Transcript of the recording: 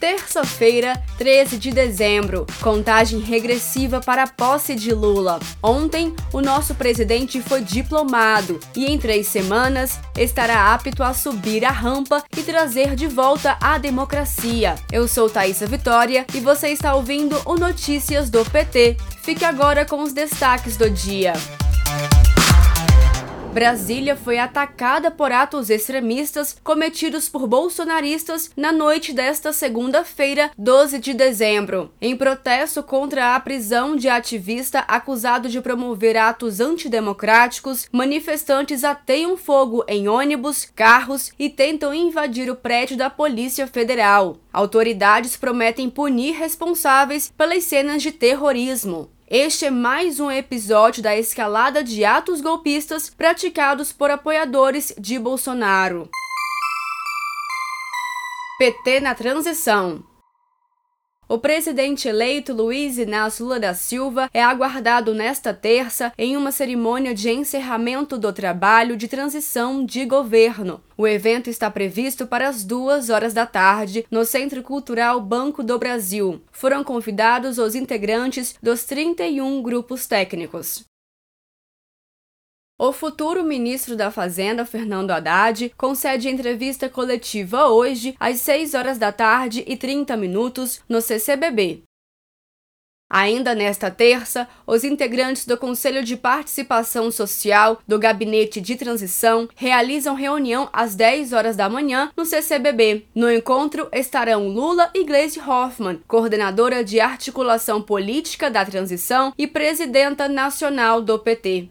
Terça-feira, 13 de dezembro, contagem regressiva para a posse de Lula. Ontem, o nosso presidente foi diplomado e em três semanas estará apto a subir a rampa e trazer de volta a democracia. Eu sou Thaisa Vitória e você está ouvindo o Notícias do PT. Fique agora com os destaques do dia. Brasília foi atacada por atos extremistas cometidos por bolsonaristas na noite desta segunda-feira, 12 de dezembro. Em protesto contra a prisão de ativista acusado de promover atos antidemocráticos, manifestantes ateiam fogo em ônibus, carros e tentam invadir o prédio da Polícia Federal. Autoridades prometem punir responsáveis pelas cenas de terrorismo. Este é mais um episódio da escalada de atos golpistas praticados por apoiadores de Bolsonaro. PT na transição. O presidente eleito Luiz Inácio Lula da Silva é aguardado nesta terça em uma cerimônia de encerramento do trabalho de transição de governo. O evento está previsto para as duas horas da tarde no Centro Cultural Banco do Brasil. Foram convidados os integrantes dos 31 grupos técnicos. O futuro ministro da Fazenda, Fernando Haddad, concede entrevista coletiva hoje às 6 horas da tarde e 30 minutos no CCBB. Ainda nesta terça, os integrantes do Conselho de Participação Social do Gabinete de Transição realizam reunião às 10 horas da manhã no CCBB. No encontro estarão Lula e Gleisi Hoffmann, coordenadora de articulação política da transição e presidenta nacional do PT.